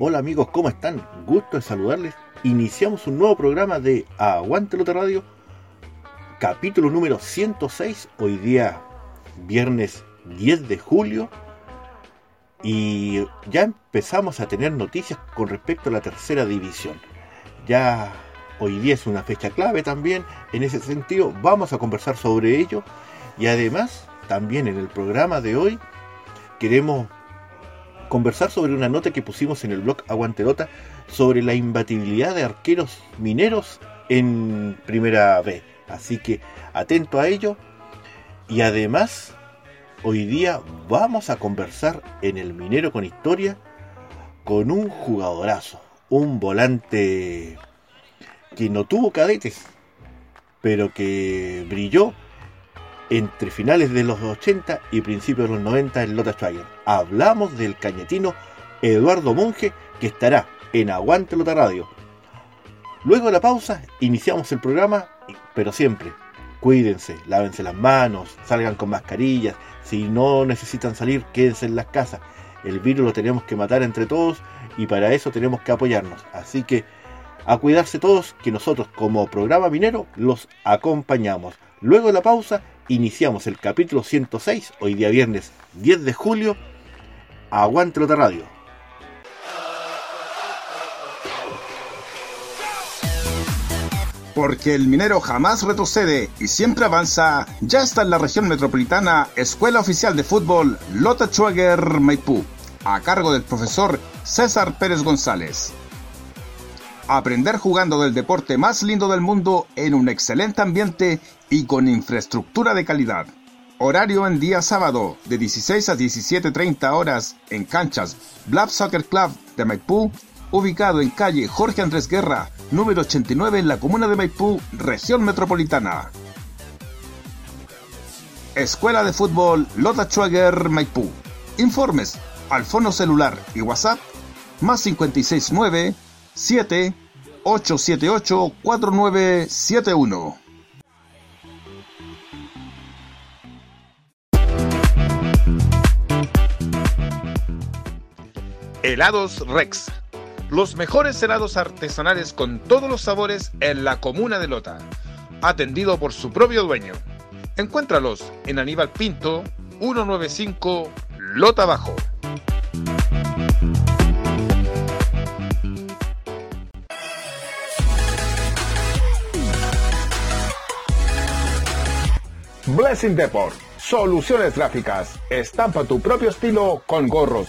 Hola amigos, ¿cómo están? Gusto de saludarles. Iniciamos un nuevo programa de Aguante Lota Radio, capítulo número 106, hoy día viernes 10 de julio. Y ya empezamos a tener noticias con respecto a la tercera división. Ya hoy día es una fecha clave también. En ese sentido, vamos a conversar sobre ello. Y además, también en el programa de hoy, queremos conversar sobre una nota que pusimos en el blog Aguantelota sobre la imbatibilidad de arqueros mineros en Primera B. Así que atento a ello. Y además, hoy día vamos a conversar en el Minero con Historia con un jugadorazo, un volante que no tuvo cadetes, pero que brilló entre finales de los 80 y principios de los 90 en Lota Schwager. Hablamos del cañetino Eduardo Monge que estará en Aguante Lota Radio. Luego de la pausa iniciamos el programa, pero siempre cuídense, lávense las manos, salgan con mascarillas, si no necesitan salir quédense en las casas. El virus lo tenemos que matar entre todos y para eso tenemos que apoyarnos. Así que a cuidarse todos que nosotros como programa minero los acompañamos. Luego de la pausa iniciamos el capítulo 106, hoy día viernes 10 de julio, Aguante Lota Radio. Porque el minero jamás retrocede y siempre avanza, ya está en la región metropolitana Escuela Oficial de Fútbol Lota Schwager Maipú, a cargo del profesor César Pérez González. Aprender jugando del deporte más lindo del mundo en un excelente ambiente y con infraestructura de calidad. Horario en día sábado de 16 a 17.30 horas en canchas Blab Soccer Club de Maipú, ubicado en calle Jorge Andrés Guerra, número 89 en la comuna de Maipú, región metropolitana. Escuela de Fútbol Lota Schwager Maipú. Informes al fono celular y WhatsApp más 569 7 878 4971. Helados Rex. Los mejores helados artesanales con todos los sabores en la comuna de Lota. Atendido por su propio dueño. Encuéntralos en Aníbal Pinto, 195 Lota Bajo. Blessing Deport. Soluciones gráficas. Estampa tu propio estilo con gorros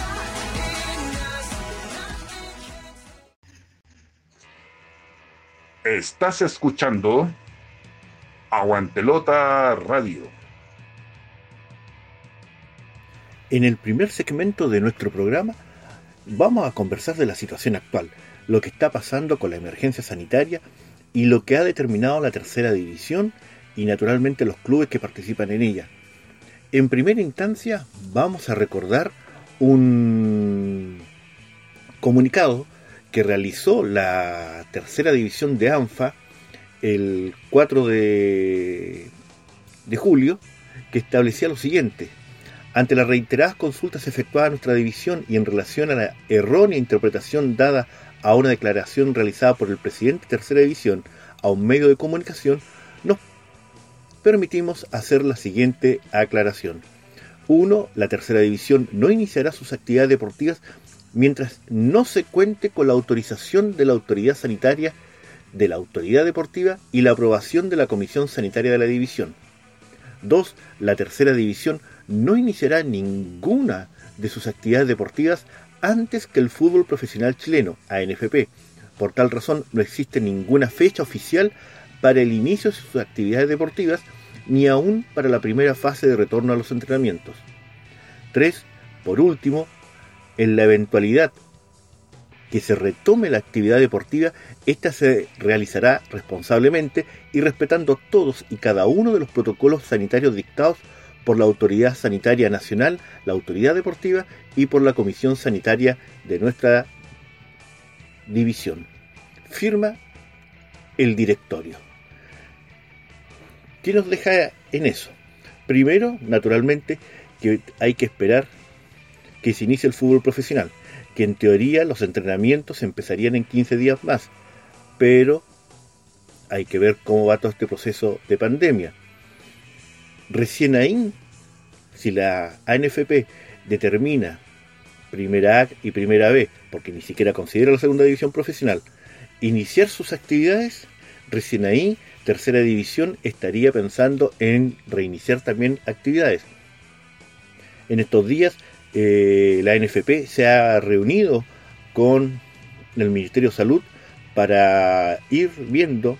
Estás escuchando Aguantelota Radio. En el primer segmento de nuestro programa vamos a conversar de la situación actual, lo que está pasando con la emergencia sanitaria y lo que ha determinado la tercera división y naturalmente los clubes que participan en ella. En primera instancia vamos a recordar un comunicado que realizó la tercera división de ANFA el 4 de, de julio, que establecía lo siguiente. Ante las reiteradas consultas efectuadas a nuestra división y en relación a la errónea interpretación dada a una declaración realizada por el presidente de Tercera División a un medio de comunicación, nos permitimos hacer la siguiente aclaración. 1. La Tercera División no iniciará sus actividades deportivas mientras no se cuente con la autorización de la autoridad sanitaria, de la autoridad deportiva y la aprobación de la Comisión Sanitaria de la División. 2. La tercera división no iniciará ninguna de sus actividades deportivas antes que el fútbol profesional chileno, ANFP. Por tal razón, no existe ninguna fecha oficial para el inicio de sus actividades deportivas, ni aún para la primera fase de retorno a los entrenamientos. 3. Por último, en la eventualidad que se retome la actividad deportiva, ésta se realizará responsablemente y respetando todos y cada uno de los protocolos sanitarios dictados por la Autoridad Sanitaria Nacional, la Autoridad Deportiva y por la Comisión Sanitaria de nuestra división. Firma el directorio. ¿Qué nos deja en eso? Primero, naturalmente, que hay que esperar que se inicie el fútbol profesional que en teoría los entrenamientos empezarían en 15 días más, pero hay que ver cómo va todo este proceso de pandemia. Recién ahí, si la ANFP determina primera A y primera B, porque ni siquiera considera la segunda división profesional, iniciar sus actividades, recién ahí, tercera división estaría pensando en reiniciar también actividades. En estos días eh, la NFP se ha reunido con el Ministerio de Salud para ir viendo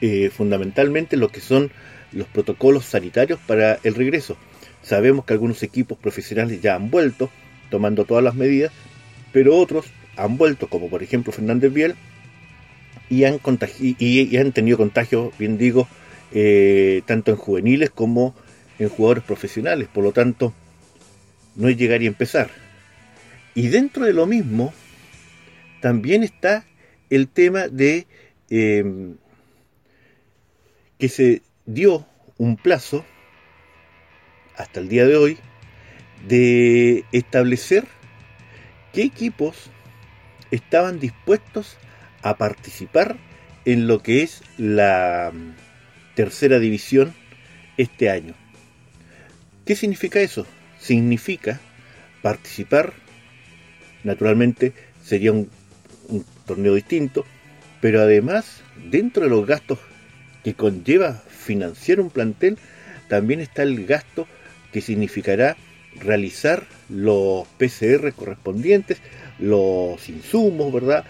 eh, fundamentalmente lo que son los protocolos sanitarios para el regreso. Sabemos que algunos equipos profesionales ya han vuelto, tomando todas las medidas, pero otros han vuelto, como por ejemplo Fernández Biel, y han, y, han tenido contagio, bien digo, eh, tanto en juveniles como en jugadores profesionales. Por lo tanto, no es llegar y empezar. Y dentro de lo mismo, también está el tema de em, que se dio un plazo, hasta el día de hoy, de establecer qué equipos estaban dispuestos a participar en lo que es la tercera división este año. ¿Qué significa eso? Significa participar, naturalmente sería un, torneo distinto, pero además dentro de los gastos que conlleva financiar un plantel, también está el gasto que significará realizar los PCR correspondientes, los insumos, ¿verdad?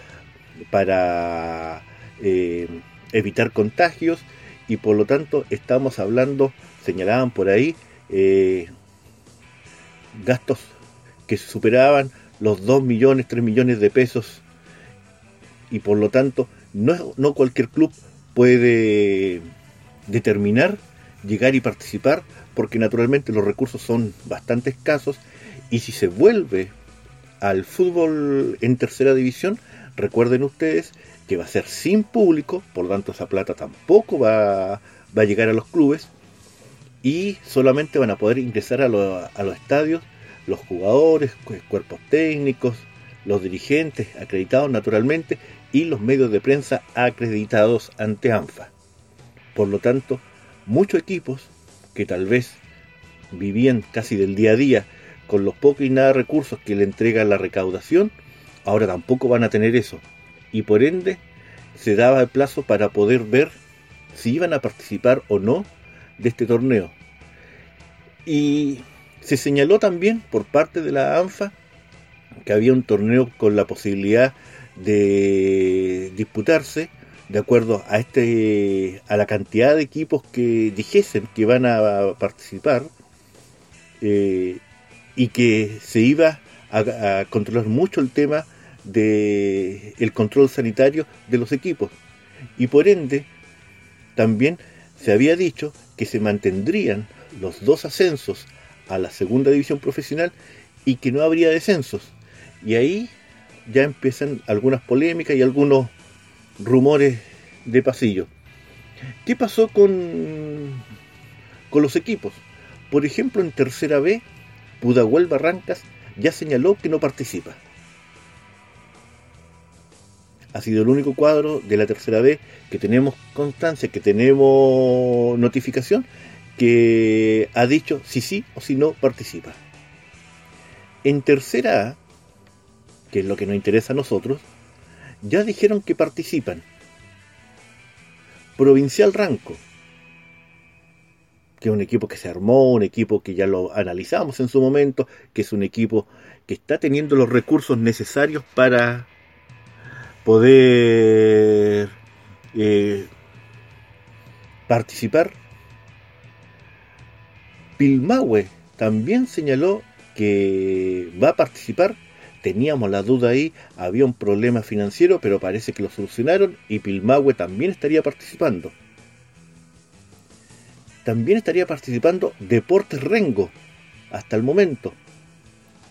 Para eh, evitar contagios y por lo tanto estamos hablando, señalaban por ahí, eh, gastos que superaban los 2 millones, 3 millones de pesos. Y por lo tanto no, no cualquier club puede determinar llegar y participar porque naturalmente los recursos son bastante escasos. Y si se vuelve al fútbol en tercera división, recuerden ustedes que va a ser sin público, por lo tanto esa plata tampoco va, va a llegar a los clubes y solamente van a poder ingresar a, los estadios los jugadores, cuerpos técnicos, los dirigentes acreditados naturalmente y los medios de prensa acreditados ante ANFA. Por lo tanto, muchos equipos que tal vez vivían casi del día a día con los pocos y nada recursos que le entrega la recaudación, ahora tampoco van a tener eso. Y por ende, se daba el plazo para poder ver si iban a participar o no de este torneo. Y se señaló también por parte de la ANFA que había un torneo con la posibilidad de disputarse de acuerdo a este a la cantidad de equipos que dijesen que van a participar eh, y que se iba a, controlar mucho el tema del el control sanitario de los equipos. Y por ende, también se había dicho que se mantendrían los dos ascensos a la segunda división profesional y que no habría descensos. Y ahí ya empiezan algunas polémicas y algunos rumores de pasillo. ¿Qué pasó con, con los equipos? Por ejemplo, en tercera B, Pudahuel Barrancas ya señaló que no participa. Ha sido el único cuadro de la tercera B que tenemos constancia, que tenemos notificación, que ha dicho si sí o si no participa. En tercera A, que es lo que nos interesa a nosotros, ya dijeron que participan. Provincial Ranco, que es un equipo que se armó, un equipo que ya lo analizamos en su momento, que es un equipo que está teniendo los recursos necesarios para poder eh, participar. Pilmahue también señaló que va a participar. Teníamos la duda ahí, había un problema financiero, pero parece que lo solucionaron y Pilmahue también estaría participando también estaría participando Deportes Rengo, hasta el momento.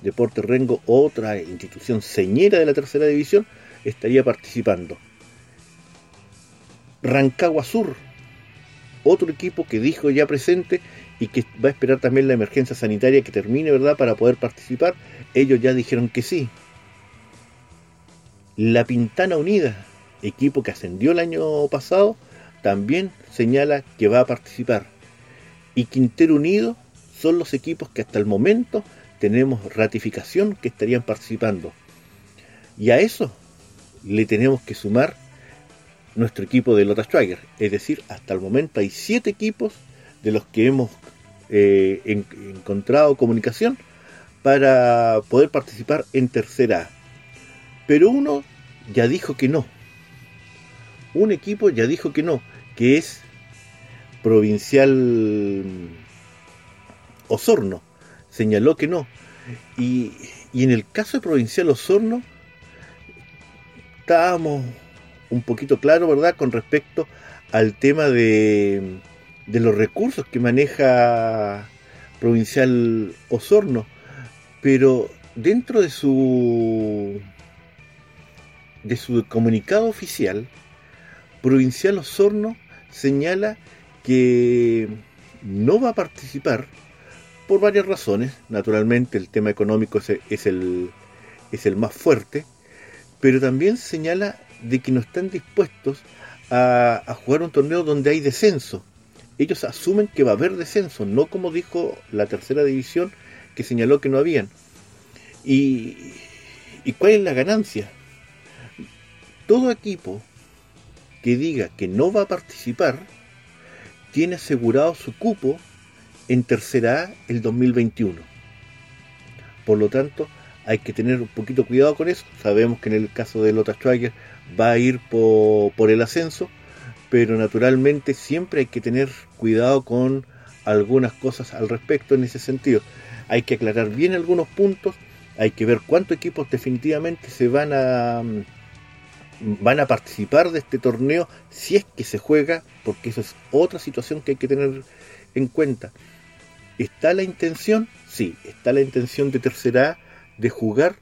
Deportes Rengo, otra institución señera de la tercera división, estaría participando. Rancagua Sur, otro equipo que dijo ya presente y que va a esperar también la emergencia sanitaria que termine, ¿verdad?, para poder participar. Ellos ya dijeron que sí. La Pintana Unida, equipo que ascendió el año pasado, también señala que va a participar y Quintero Unido son los equipos que hasta el momento tenemos ratificación que estarían participando. Y a eso le tenemos que sumar nuestro equipo de Lota Schwager. Es decir, hasta el momento hay siete equipos de los que hemos eh, encontrado comunicación para poder participar en tercera A. Pero uno ya dijo que no. Un equipo ya dijo que no, que es provincial Osorno señaló que no. Y, en el caso de provincial Osorno, estábamos un poquito claros, ¿verdad?, con respecto al tema de, de los recursos que maneja provincial Osorno. Pero dentro de su de su comunicado oficial, Provincial Osorno señala que no va a participar por varias razones. Naturalmente el tema económico es, el, es el más fuerte, pero también señala de que no están dispuestos a, jugar un torneo donde hay descenso. Ellos asumen que va a haber descenso, no como dijo la tercera división que señaló que no habían. ¿Y, y cuál es la ganancia? Todo equipo que diga que no va a participar, tiene asegurado su cupo en tercera A el 2021. Por lo tanto, hay que tener un poquito cuidado con eso. Sabemos que en el caso de Lota Schwager va a ir por, el ascenso, pero naturalmente siempre hay que tener cuidado con algunas cosas al respecto en ese sentido. Hay que aclarar bien algunos puntos, hay que ver cuántos equipos definitivamente se van a van a participar de este torneo si es que se juega, porque eso es otra situación que hay que tener en cuenta. ¿Está la intención? Sí, está la intención de Tercera A de jugar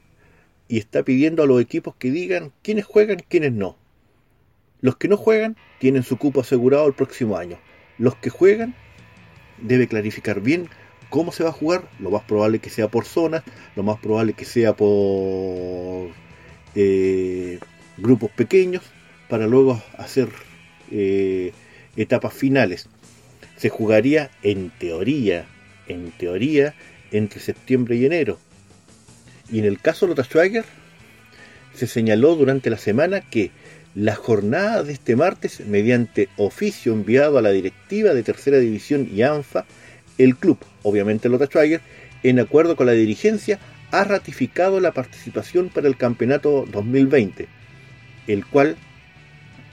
y está pidiendo a los equipos que digan quiénes juegan, quiénes no. Los que no juegan tienen su cupo asegurado el próximo año. Los que juegan debe clarificar bien cómo se va a jugar. Lo más probable que sea por zonas, lo más probable que sea por eh, grupos pequeños para luego hacer eh, etapas finales. Se jugaría en teoría, en teoría, entre septiembre y enero. Y en el caso de Schwager, se señaló durante la semana que la jornada de este martes, mediante oficio enviado a la directiva de Tercera División y ANFA, el club, obviamente Lota Schwager, en acuerdo con la dirigencia, ha ratificado la participación para el campeonato 2020 el cual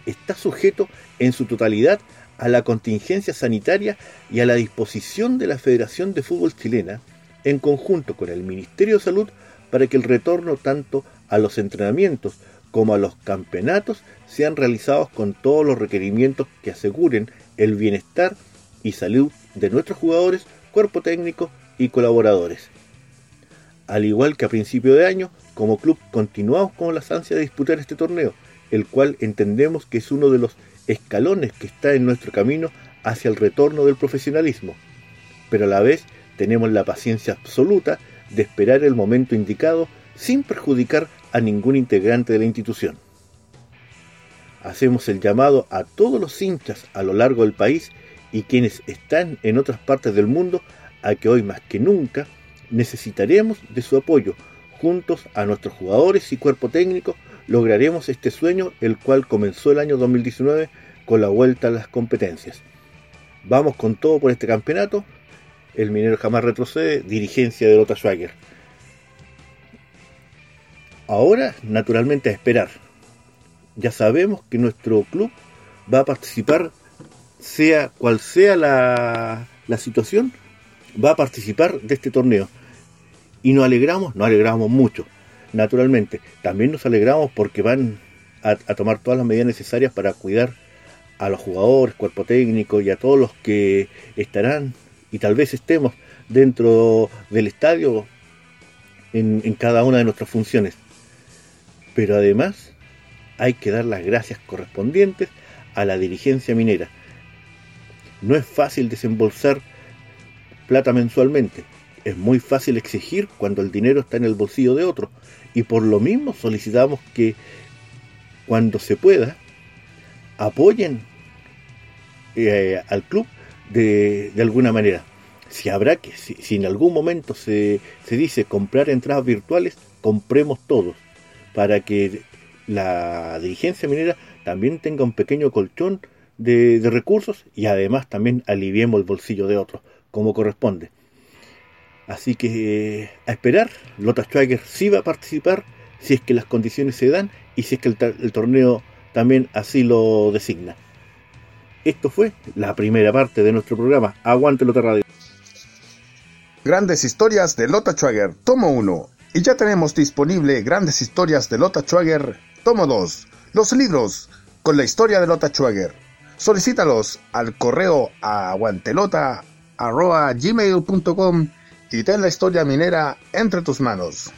está sujeto en su totalidad a la contingencia sanitaria y a la disposición de la Federación de Fútbol Chilena, en conjunto con el Ministerio de Salud, para que el retorno tanto a los entrenamientos como a los campeonatos sean realizados con todos los requerimientos que aseguren el bienestar y salud de nuestros jugadores, cuerpo técnico y colaboradores. Al igual que a principio de año, como club continuamos con las ansias de disputar este torneo, el cual entendemos que es uno de los escalones que está en nuestro camino hacia el retorno del profesionalismo. Pero a la vez tenemos la paciencia absoluta de esperar el momento indicado sin perjudicar a ningún integrante de la institución. Hacemos el llamado a todos los hinchas a lo largo del país y quienes están en otras partes del mundo a que hoy más que nunca necesitaremos de su apoyo. Juntos a nuestros jugadores y cuerpo técnico lograremos este sueño el cual comenzó el año 2019 con la vuelta a las competencias. Vamos con todo por este campeonato. El minero jamás retrocede, dirigencia de Lota Schwager. Ahora, naturalmente, a esperar. Ya sabemos que nuestro club va a participar, sea cual sea la, la situación, va a participar de este torneo. Y nos alegramos, nos alegramos mucho, naturalmente. También nos alegramos porque van a, a tomar todas las medidas necesarias para cuidar a los jugadores, cuerpo técnico y a todos los que estarán y tal vez estemos dentro del estadio en, cada una de nuestras funciones. Pero además hay que dar las gracias correspondientes a la dirigencia minera. No es fácil desembolsar plata mensualmente, es muy fácil exigir cuando el dinero está en el bolsillo de otro y por lo mismo solicitamos que cuando se pueda apoyen eh, al club de, alguna manera. Si habrá que, si, en algún momento se, se, dice comprar entradas virtuales, compremos todos, para que la dirigencia minera también tenga un pequeño colchón de, recursos y además también aliviemos el bolsillo de otros, como corresponde. Así que eh, a esperar, Lota Schwager sí va a participar si es que las condiciones se dan y si es que el torneo también así lo designa. Esto fue la primera parte de nuestro programa. Aguante Lota Radio. Grandes historias de Lota Schwager, tomo 1. Y ya tenemos disponible Grandes historias de Lota Schwager, tomo 2. Los libros con la historia de Lota Schwager. Solicítalos al correo aguantelota.gmail.com y ten la historia minera entre tus manos.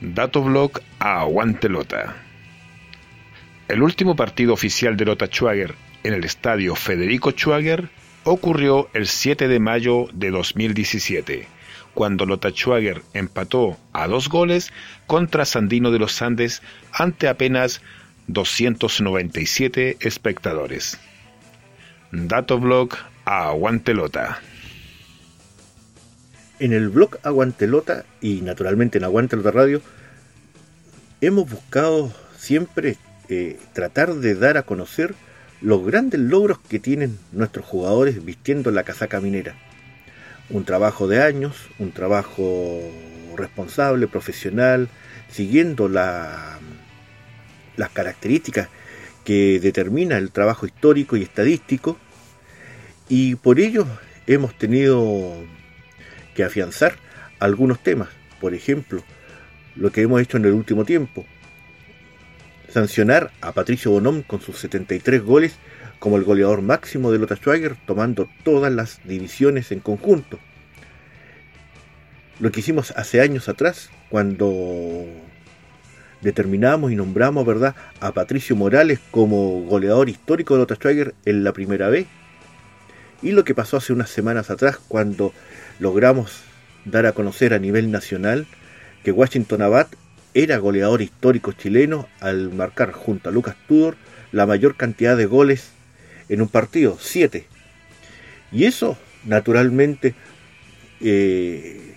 Datoblog a Aguantelota. El último partido oficial de Lota Schwager en el estadio Federico Schwager ocurrió el 7 de mayo de 2017, cuando Lota Schwager empató a dos goles contra Sandino de los Andes ante apenas 297 espectadores. Datoblog a Aguantelota. En el blog Aguantelota y naturalmente en Aguantelota Radio hemos buscado siempre eh, tratar de dar a conocer los grandes logros que tienen nuestros jugadores vistiendo la casaca minera. Un trabajo de años, un trabajo responsable, profesional, siguiendo la, las características que determina el trabajo histórico y estadístico, y por ello hemos tenido que afianzar algunos temas. Por ejemplo, lo que hemos hecho en el último tiempo, sancionar a Patricio Bonón con sus 73 goles como el goleador máximo de Lota Schwager, tomando todas las divisiones en conjunto. Lo que hicimos hace años atrás, cuando determinamos y nombramos ¿verdad? a Patricio Morales como goleador histórico de Lota Schwager en la primera vez. Y lo que pasó hace unas semanas atrás, cuando logramos dar a conocer a nivel nacional que Washington Abad era goleador histórico chileno al marcar junto a Lucas Tudor la mayor cantidad de goles en un partido, 7. Y eso, naturalmente, eh,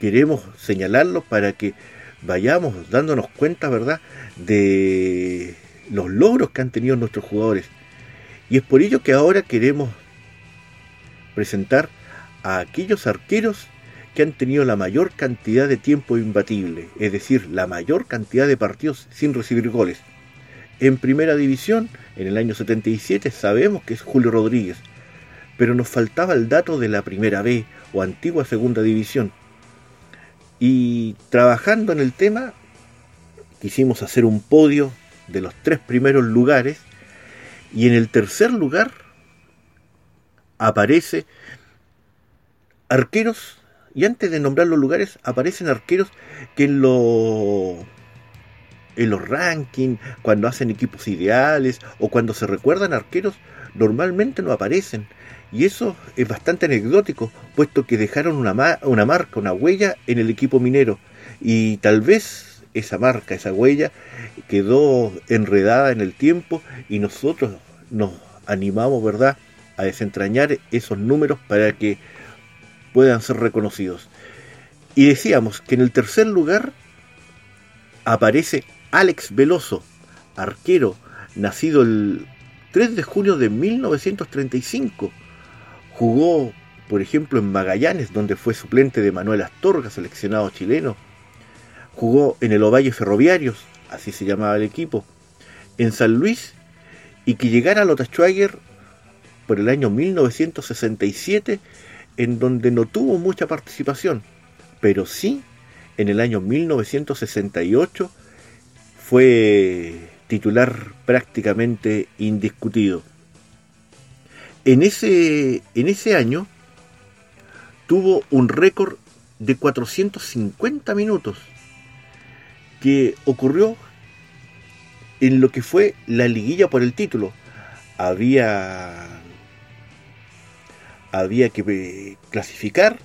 queremos señalarlo para que vayamos dándonos cuenta, ¿verdad?, de los logros que han tenido nuestros jugadores. Y es por ello que ahora queremos presentar a aquellos arqueros que han tenido la mayor cantidad de tiempo imbatible, es decir, la mayor cantidad de partidos sin recibir goles. En primera división, en el año 77, sabemos que es Julio Rodríguez. pero nos faltaba el dato de la primera B o antigua segunda división. Y trabajando en el tema, quisimos hacer un podio de los tres primeros lugares y en el tercer lugar aparece arqueros y antes de nombrar los lugares aparecen arqueros que en los en los rankings, cuando hacen equipos ideales o cuando se recuerdan arqueros, normalmente no aparecen. Y eso es bastante anecdótico, puesto que dejaron una, una marca, una huella en el equipo minero. Y tal vez esa marca, esa huella, quedó enredada en el tiempo y nosotros nos animamos, ¿verdad?, a desentrañar esos números para que puedan ser reconocidos. Y decíamos que en el tercer lugar aparece Alex Veloso, arquero, nacido el 3 de junio de 1935. Jugó, por ejemplo, en Magallanes, donde fue suplente de Manuel Astorga, seleccionado chileno. Jugó en el Ovalle Ferroviarios, así se llamaba el equipo, en San Luis, y que llegara a Lota Schwager por el año 1967, en donde no tuvo mucha participación, pero sí en el año 1968 fue titular prácticamente indiscutido. En ese, en ese año tuvo un récord de 450 minutos que ocurrió en lo que fue la liguilla por el título. Había había que eh, clasificar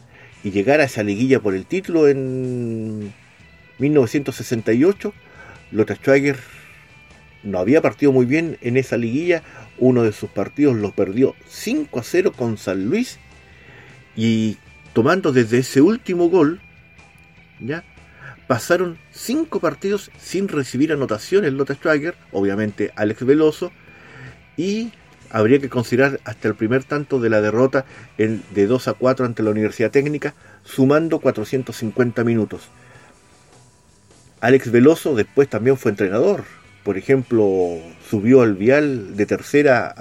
y llegar a esa liguilla por el título en 1968. Lothar Schwager no había partido muy bien en esa liguilla. Uno de sus partidos lo perdió 5 a 0 con San Luis. Y tomando desde ese último gol, ya pasaron 5 partidos sin recibir anotaciones Lothar Schwager, obviamente Alex Veloso, y habría que considerar hasta el primer tanto de la derrota de 2 a 4 ante la Universidad Técnica, sumando 450 minutos. Alex Veloso después también fue entrenador. Por ejemplo, subió al Vial de tercera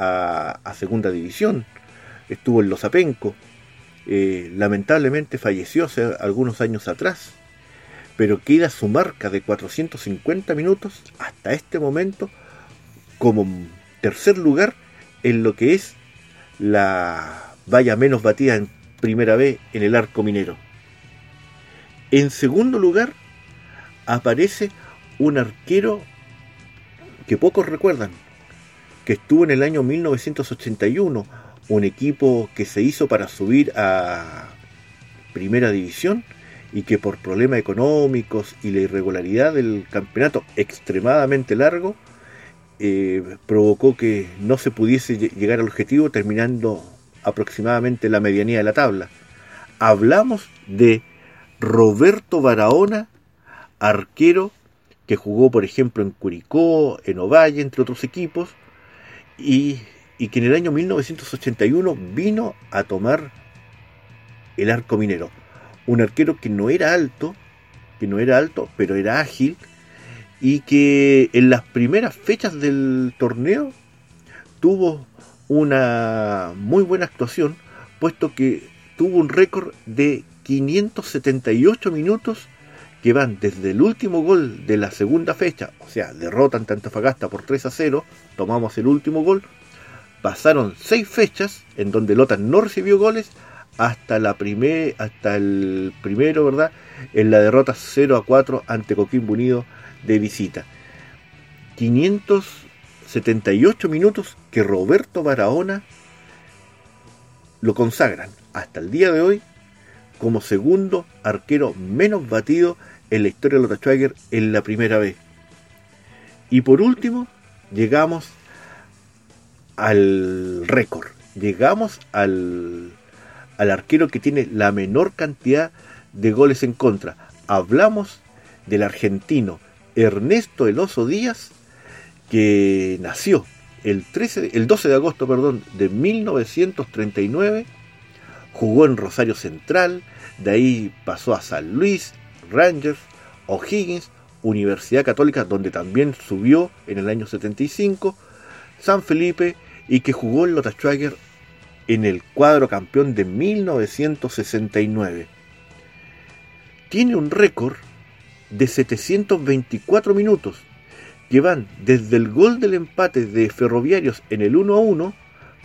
a, segunda división. Estuvo en Los Apenco. Eh, lamentablemente falleció hace algunos años atrás. Pero queda su marca de 450 minutos hasta este momento como tercer lugar en lo que es la valla menos batida en primera vez en el arco minero. En segundo lugar, aparece un arquero que pocos recuerdan, que estuvo en el año 1981, un equipo que se hizo para subir a primera división y que por problemas económicos y la irregularidad del campeonato extremadamente largo, eh, provocó que no se pudiese llegar al objetivo terminando aproximadamente la medianía de la tabla. Hablamos de Roberto Barahona, arquero que jugó por ejemplo en Curicó, en Ovalle, entre otros equipos, y, y que en el año 1981 vino a tomar el arco minero. Un arquero que no era alto, que no era alto, pero era ágil, y que en las primeras fechas del torneo tuvo una muy buena actuación, puesto que tuvo un récord de 578 minutos que van desde el último gol de la segunda fecha, o sea, derrotan Antofagasta por 3 a 0, tomamos el último gol, pasaron 6 fechas en donde Lota no recibió goles hasta la primer, hasta el primero, ¿verdad? En la derrota 0 a 4 ante Coquimbo Unido de visita. 578 minutos que Roberto Barahona lo consagran hasta el día de hoy como segundo arquero menos batido en la historia de Lota Schwager en la primera vez. Y por último, llegamos al récord. Llegamos al, al arquero que tiene la menor cantidad de goles en contra. Hablamos del argentino Ernesto El Oso Díaz, que nació el, 13, el 12 de agosto perdón, de 1939, jugó en Rosario Central, de ahí pasó a San Luis, Rangers, O'Higgins, Universidad Católica, donde también subió en el año 75, San Felipe y que jugó en Lota Schwager en el cuadro campeón de 1969. Tiene un récord de 724 minutos, que van desde el gol del empate de Ferroviarios en el 1 a 1,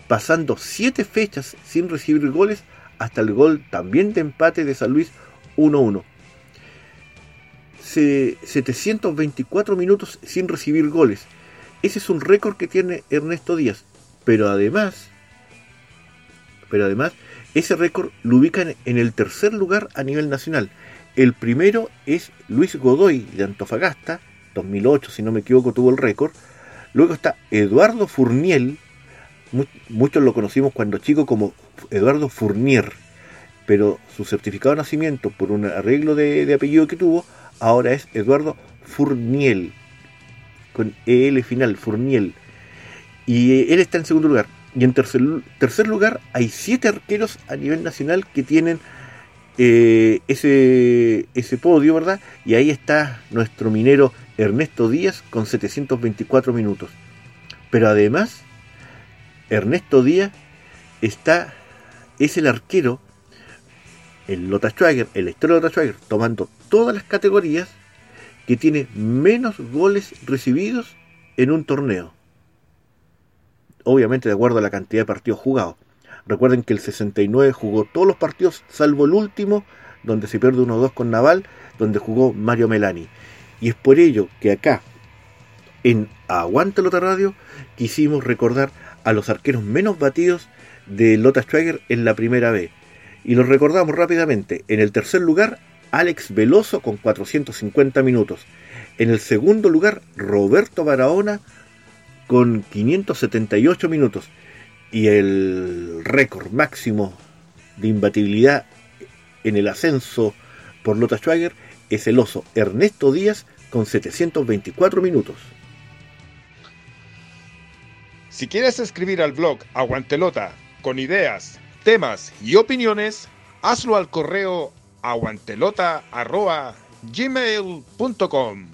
pasando 7 fechas sin recibir goles, hasta el gol también de empate de San Luis 1 a 1. 724 minutos sin recibir goles. Ese es un récord que tiene Ernesto Díaz. Pero además, pero además, ese récord lo ubican en el tercer lugar a nivel nacional. El primero es Luis Godoy de Antofagasta, 2008 si no me equivoco tuvo el récord. Luego está Eduardo Furniel, muchos lo conocimos cuando chico como Eduardo Fournier, pero su certificado de nacimiento por un arreglo de, apellido que tuvo, ahora es Eduardo Furniel, con EL final, Furniel. Y él está en segundo lugar. Y en tercer, tercer lugar hay siete arqueros a nivel nacional que tienen eh, ese, podio, ¿verdad? Y ahí está nuestro minero Ernesto Díaz con 724 minutos. Pero además, Ernesto Díaz está, es el arquero, el Lota Schwager, el historia Lota Schwager, tomando todas las categorías que tiene menos goles recibidos en un torneo. Obviamente de acuerdo a la cantidad de partidos jugados. Recuerden que el 69 jugó todos los partidos, salvo el último, donde se pierde 1-2 con Naval, donde jugó Mario Melani. Y es por ello que acá, en Aguante Lota Radio, quisimos recordar a los arqueros menos batidos de Lota Schwager en la primera vez. Y los recordamos rápidamente. En el tercer lugar, Alex Veloso con 450 minutos. En el segundo lugar, Roberto Barahona con 578 minutos. Y el récord máximo de imbatibilidad en el ascenso por Lota Schwager es el oso Ernesto Díaz con 724 minutos. Si quieres escribir al blog Aguantelota con ideas, temas y opiniones, hazlo al correo aguantelota.gmail.com.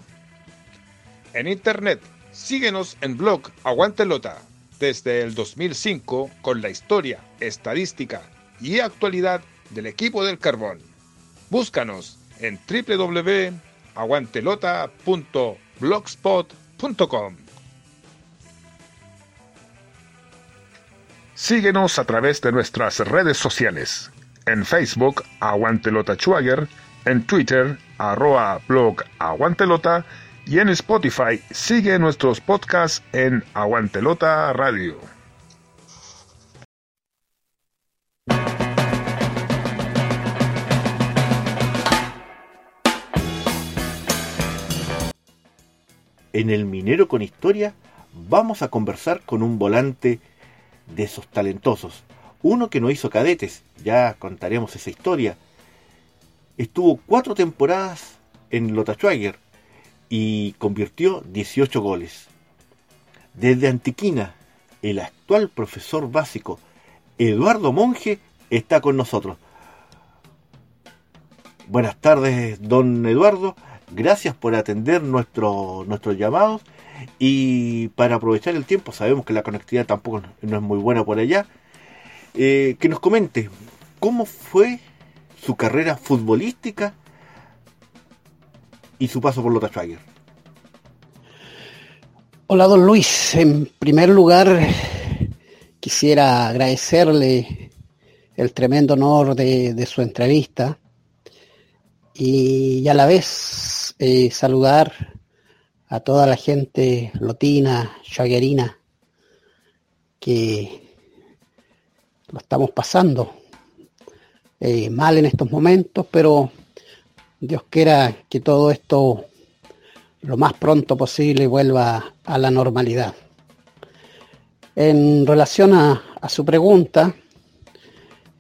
En internet, síguenos en blog Aguantelota desde el 2005 con la historia, estadística y actualidad del equipo del carbón. Búscanos en www.aguantelota.blogspot.com. Síguenos a través de nuestras redes sociales. En Facebook, Aguantelota Schwager, en Twitter, arroba blog Aguantelota y en Spotify sigue nuestros podcasts en Aguantelota Radio. En el Minero con Historia vamos a conversar con un volante de esos talentosos. Uno que no hizo cadetes, ya contaremos esa historia. Estuvo cuatro temporadas en Lota Schwager y convirtió 18 goles. Desde Antiquina, el actual profesor básico Eduardo Monge está con nosotros. Buenas tardes, don Eduardo. Gracias por atender nuestro, nuestros llamados y para aprovechar el tiempo, sabemos que la conectividad tampoco no es muy buena por allá, eh, que nos comente cómo fue su carrera futbolística y su paso por Lota Schwager. Hola, don Luis. En primer lugar, quisiera agradecerle el tremendo honor de su entrevista y a la vez eh, saludar a toda la gente lotina, chaguerina, que lo estamos pasando eh, mal en estos momentos, pero Dios quiera que todo esto lo más pronto posible vuelva a la normalidad. En relación a, su pregunta,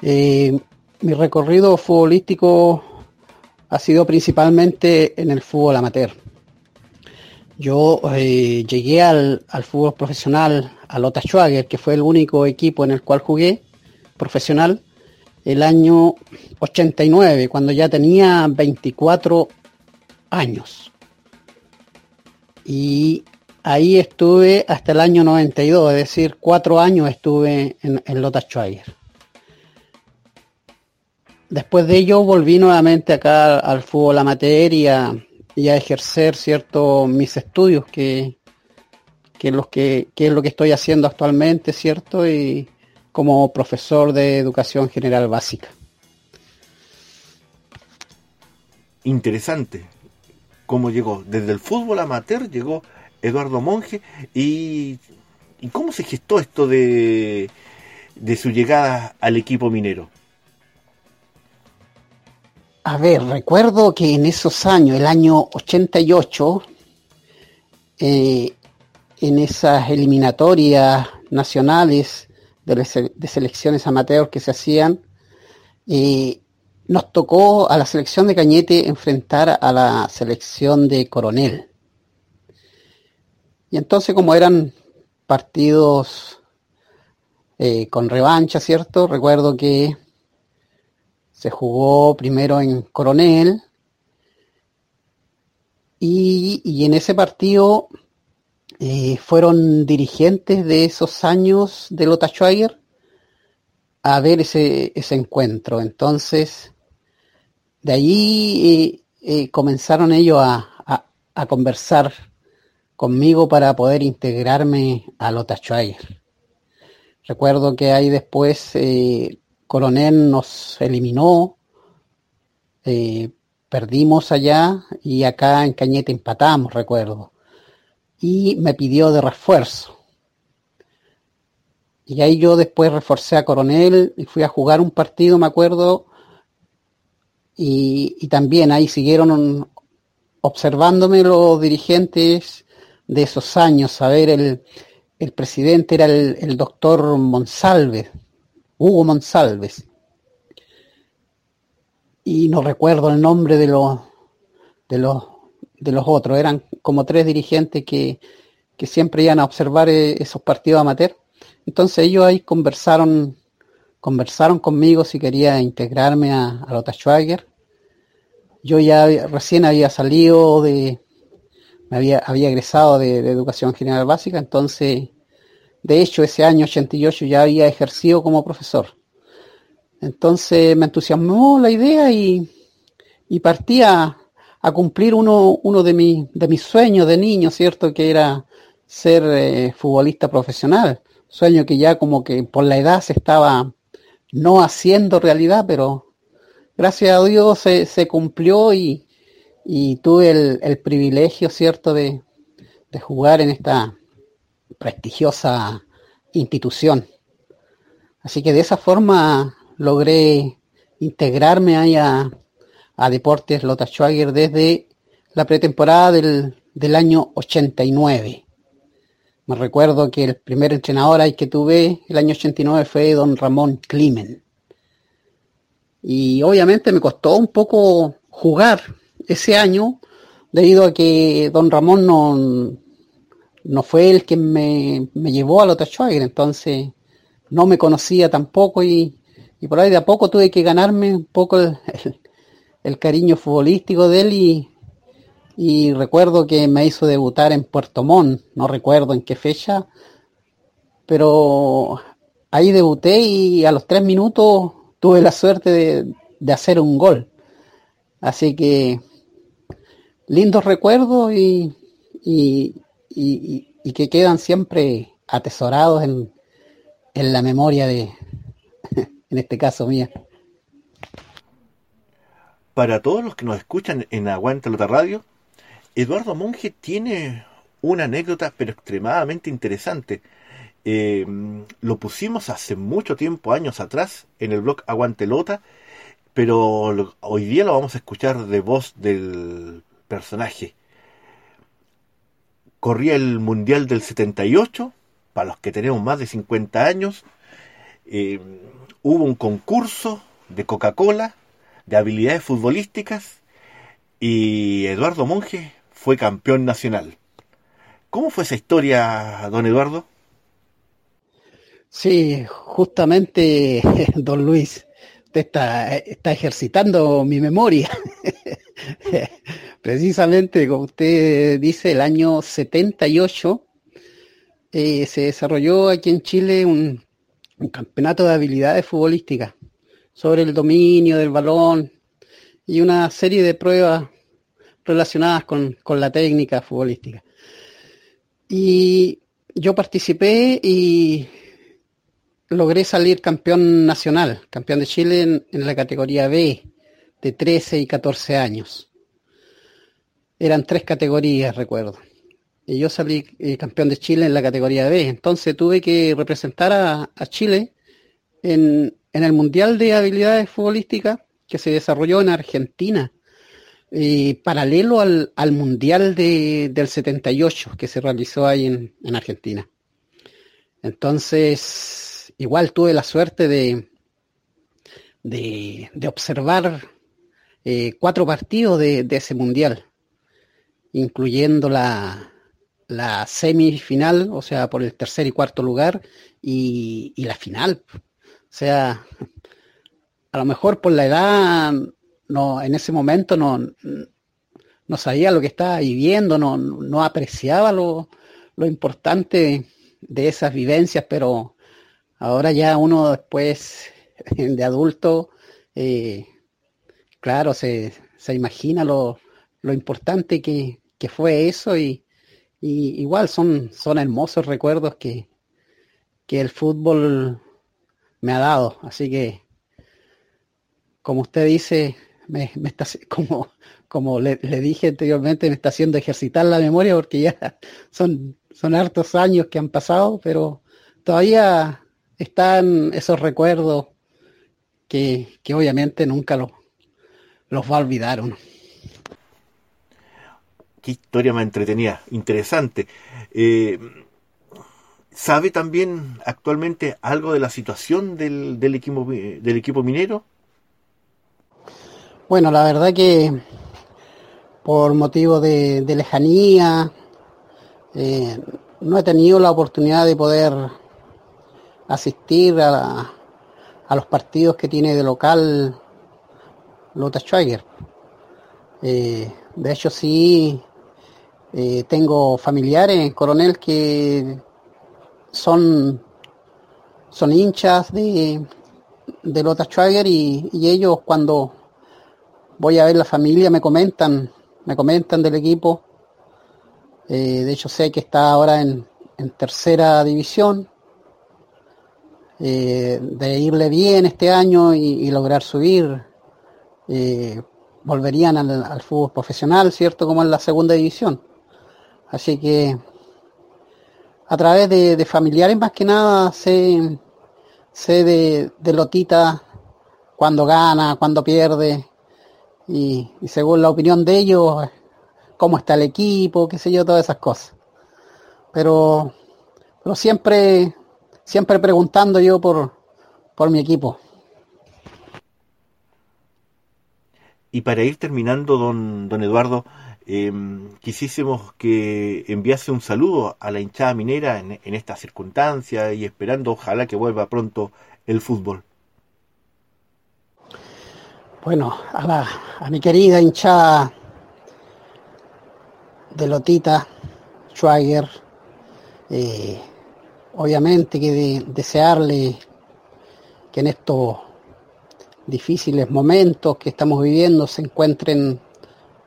eh, mi recorrido futbolístico ha sido principalmente en el fútbol amateur. Yo eh, llegué al, fútbol profesional, a Lota Schwager, que fue el único equipo en el cual jugué profesional, el año 89, cuando ya tenía 24 años. Y ahí estuve hasta el año 92, es decir, cuatro años estuve en, en Lota Schwager. Después de ello volví nuevamente acá al fútbol amateur y a, y a ejercer cierto mis estudios que, que, los que, que es lo que estoy haciendo actualmente, ¿cierto? Y como profesor de educación general básica. Interesante cómo llegó. Desde el fútbol amateur llegó Eduardo Monge y, y cómo se gestó esto de, de su llegada al equipo minero. A ver, recuerdo que en esos años, el año 88, eh, en esas eliminatorias nacionales de, selecciones amateur que se hacían, eh, nos tocó a la selección de Cañete enfrentar a la selección de Coronel. Y entonces como eran partidos eh, con revancha, ¿cierto? Recuerdo que se jugó primero en Coronel y, y en ese partido eh, fueron dirigentes de esos años de Lota Schwager a ver ese, ese encuentro. Entonces, de allí eh, eh, comenzaron ellos a, a, conversar conmigo para poder integrarme a Lota Schwager. Recuerdo que ahí después Coronel nos eliminó, perdimos allá y acá en Cañete empatamos, recuerdo. Y me pidió de refuerzo. Y ahí yo después reforcé a Coronel y fui a jugar un partido, me acuerdo. Y, y también ahí siguieron observándome los dirigentes de esos años. A ver, el, el presidente era el, doctor Monsalve, Hugo Monsalves. Y no recuerdo el nombre de los de los de los otros, eran como tres dirigentes que, que siempre iban a observar eh, esos partidos amateur. Entonces ellos ahí conversaron conversaron conmigo si quería integrarme a, a Lota Schwager. Yo ya recién había salido de, me había, había egresado de, Educación General Básica, entonces de hecho, ese año 88 ya había ejercido como profesor. Entonces me entusiasmó la idea y, y partí a cumplir uno, uno de, mi, de mis sueños de niño, ¿cierto? Que era ser eh, futbolista profesional. Sueño que ya como que por la edad se estaba no haciendo realidad, pero gracias a Dios se, se cumplió y, y tuve el, el, privilegio, ¿cierto?, de, de jugar en esta prestigiosa institución. Así que de esa forma logré integrarme ahí a, a Deportes Lota Schwager desde la pretemporada del, del, año 89. Me recuerdo que el primer entrenador ahí que tuve el año 89 fue don Ramón Climen. Y obviamente me costó un poco jugar ese año debido a que don Ramón no, no fue el que me, me llevó a Lota Schwager, entonces no me conocía tampoco y, y, por ahí de a poco tuve que ganarme un poco el, el cariño futbolístico de él y, recuerdo que me hizo debutar en Puerto Montt, no recuerdo en qué fecha, pero ahí debuté y a los tres minutos tuve la suerte de, de hacer un gol. Así que lindos recuerdos y, y, y, y, que quedan siempre atesorados en, en la memoria de, en este caso mía. Para todos los que nos escuchan en Aguanta Lota Radio, Eduardo Monge tiene una anécdota pero extremadamente interesante. Eh, lo pusimos hace mucho tiempo, años atrás, en el blog Aguantelota, pero hoy día lo vamos a escuchar de voz del personaje corría el Mundial del 78, para los que tenemos más de 50 años, eh, hubo un concurso de Coca-Cola de habilidades futbolísticas y Eduardo Monge fue campeón nacional. ¿Cómo fue esa historia, don Eduardo? Sí, justamente, don Luis, usted está, está ejercitando mi memoria. Precisamente, como usted dice, el año 78 eh, se desarrolló aquí en Chile un, campeonato de habilidades futbolísticas sobre el dominio del balón y una serie de pruebas relacionadas con, con la técnica futbolística. Y yo participé y logré salir campeón nacional, campeón de Chile en, la categoría B, de 13 y 14 años. Eran tres categorías, recuerdo. Y yo salí eh, campeón de Chile en la categoría B. Entonces tuve que representar a, Chile en, el Mundial de Habilidades Futbolísticas que se desarrolló en Argentina, paralelo al, Mundial del 78 que se realizó ahí en Argentina. Entonces, igual tuve la suerte de, de, observar eh, cuatro partidos de, ese mundial, incluyendo la semifinal, o sea, por el tercer y cuarto lugar, y, la final. Sea, a lo mejor por la edad, no, en ese momento no, no sabía lo que estaba viviendo, no, no apreciaba lo, lo importante de esas vivencias, pero Ahora ya uno después de adulto, eh, claro, se, se imagina lo, lo importante que, que, fue eso y, igual son, son hermosos recuerdos que, que el fútbol me ha dado. Así que, como usted dice, me, está como, como le, dije anteriormente, me está haciendo ejercitar la memoria porque ya son, son hartos años que han pasado, pero todavía están esos recuerdos que, obviamente nunca los, los va a olvidar uno. Qué historia más entretenida, interesante. Eh, ¿Sabe también actualmente algo de la situación del, del, equipo, minero? Bueno, la verdad que por motivo de, lejanía eh, no he tenido la oportunidad de poder asistir a, los partidos que tiene de local Lota Schweiger. Eh, de hecho, sí, eh, tengo familiares Coronel que son, son hinchas de, de Lota Schweiger y, ellos cuando voy a ver la familia me comentan, me comentan del equipo. Eh, de hecho, sé que está ahora en, en tercera división eh, de irle bien este año y, lograr subir, eh, volverían al, fútbol profesional, ¿cierto? Como en la segunda división. Así que a través de, familiares más que nada sé, sé de, Lotita cuando gana, cuando pierde y, según la opinión de ellos, cómo está el equipo, qué sé yo, todas esas cosas. Pero, pero siempre siempre preguntando yo por, por mi equipo. Y para ir terminando, don, don Eduardo, em, quisísemos que enviase un saludo a la hinchada minera en, en esta circunstancia y esperando ojalá que vuelva pronto el fútbol. Bueno, a, mi querida hinchada de Lotita, Schweiger, eh, obviamente que desearle que en estos difíciles momentos que estamos viviendo se encuentren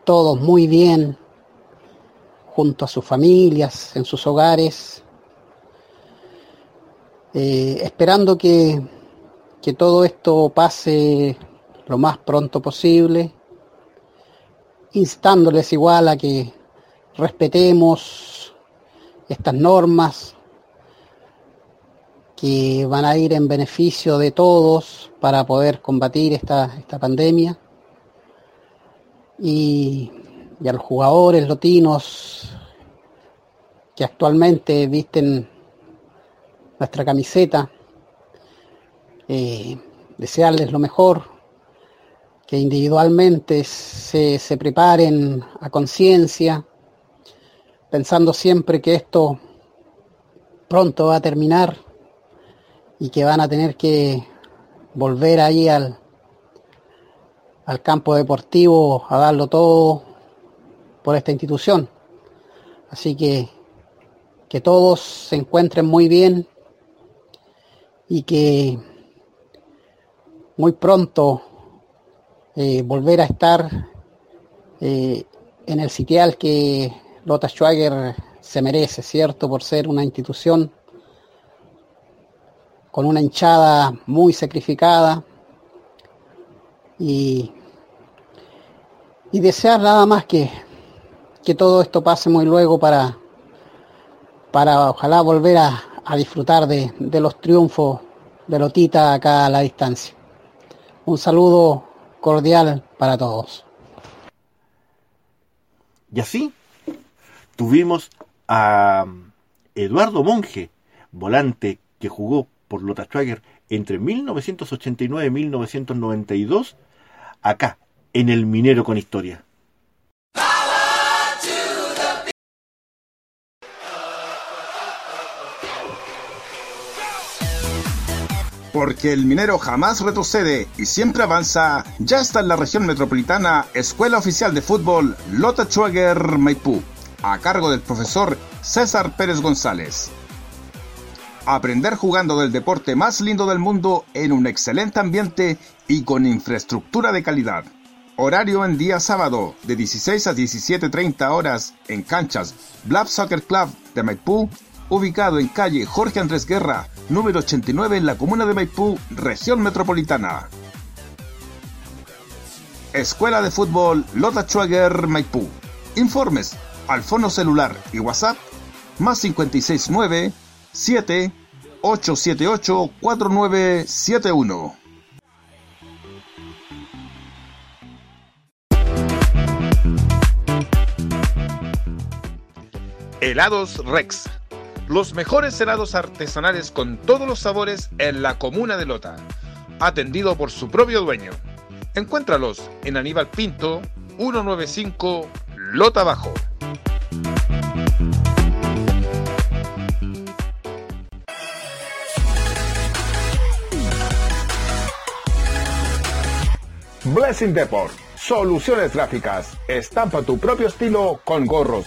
todos muy bien junto a sus familias, en sus hogares, eh, esperando que, que todo esto pase lo más pronto posible, instándoles igual a que respetemos estas normas, que van a ir en beneficio de todos para poder combatir esta, esta pandemia. Y, a los jugadores lotinos que actualmente visten nuestra camiseta, eh, desearles lo mejor, que individualmente se, se preparen a conciencia, pensando siempre que esto pronto va a terminar y que van a tener que volver ahí al, al campo deportivo a darlo todo por esta institución. Así que que todos se encuentren muy bien y que muy pronto eh, volver a estar eh, en el sitial que Lota Schwager se merece, ¿cierto? Por ser una institución con una hinchada muy sacrificada y, y desear nada más que, que todo esto pase muy luego para, para ojalá volver a, a disfrutar de, de, los triunfos de Lotita acá a la distancia. Un saludo cordial para todos. Y así tuvimos a Eduardo Monge, volante que jugó por Lota Schwager entre 1989 y 1992, acá, en el Minero con Historia. Porque el minero jamás retrocede y siempre avanza, ya está en la región metropolitana Escuela Oficial de Fútbol Lota Schwager Maipú, a cargo del profesor César Pérez González. Aprender jugando del deporte más lindo del mundo en un excelente ambiente y con infraestructura de calidad. Horario en día sábado de 16 a 17.30 horas en canchas Blab Soccer Club de Maipú ubicado en calle Jorge Andrés Guerra, número 89 en la comuna de Maipú, región metropolitana. Escuela de Fútbol Lota Schwager Maipú. Informes al fono celular y WhatsApp más 569 7 878 4971. Helados Rex. Los mejores helados artesanales con todos los sabores en la comuna de Lota, atendido por su propio dueño. Encuéntralos en Aníbal Pinto, 195 Lota Bajo. Blessing Deport, soluciones gráficas, estampa tu propio estilo con gorros,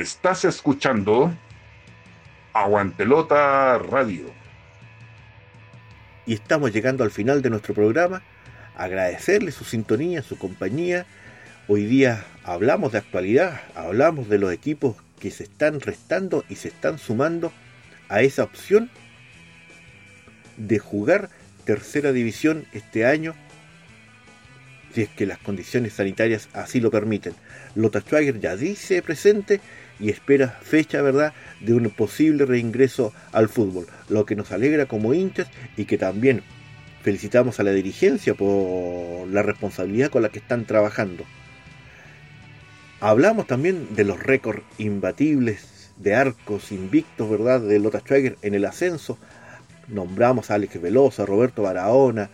Estás escuchando Aguantelota Radio. Y estamos llegando al final de nuestro programa. Agradecerle su sintonía, su compañía. Hoy día hablamos de actualidad, hablamos de los equipos que se están restando y se están sumando a esa opción de jugar tercera división este año si es que las condiciones sanitarias así lo permiten. Lota Schwager ya dice presente y espera fecha, ¿verdad?, de un posible reingreso al fútbol, lo que nos alegra como hinchas y que también felicitamos a la dirigencia por la responsabilidad con la que están trabajando. Hablamos también de los récords imbatibles de arcos invictos, ¿verdad?, de Lota Schwager en el ascenso. Nombramos a Alex Velosa, a Roberto Barahona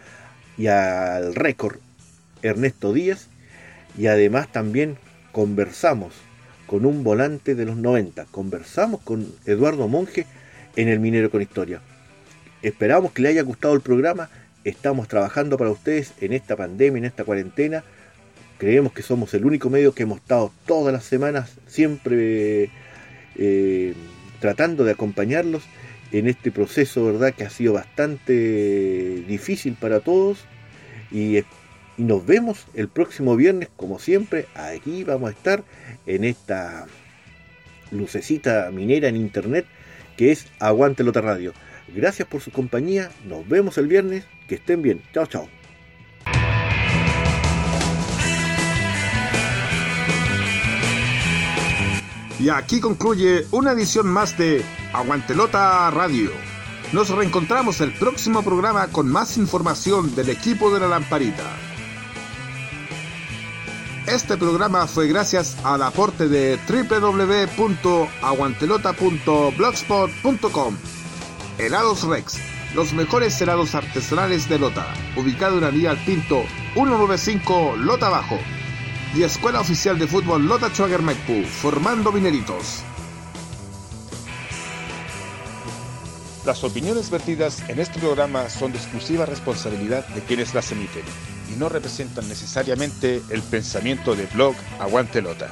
y al récord Ernesto Díaz y además también conversamos con un volante de los 90, conversamos con Eduardo Monge en el Minero con Historia. Esperamos que le haya gustado el programa, estamos trabajando para ustedes en esta pandemia, en esta cuarentena. Creemos que somos el único medio que hemos estado todas las semanas siempre eh, tratando de acompañarlos en este proceso, ¿verdad? Que ha sido bastante difícil para todos y y nos vemos el próximo viernes, como siempre. Aquí vamos a estar en esta lucecita minera en internet que es Aguante Lota Radio. Gracias por su compañía. Nos vemos el viernes. Que estén bien. Chao, chao. Y aquí concluye una edición más de Aguantelota Radio. Nos reencontramos el próximo programa con más información del equipo de la lamparita. Este programa fue gracias al aporte de www.aguantelota.blogspot.com. Helados Rex, los mejores helados artesanales de Lota, ubicado en vía Pinto 195 Lota Bajo. Y Escuela Oficial de Fútbol Lota Schwager Maipú, formando mineritos. Las opiniones vertidas en este programa son de exclusiva responsabilidad de quienes las emiten y no representan necesariamente el pensamiento de Blog Aguante Lota.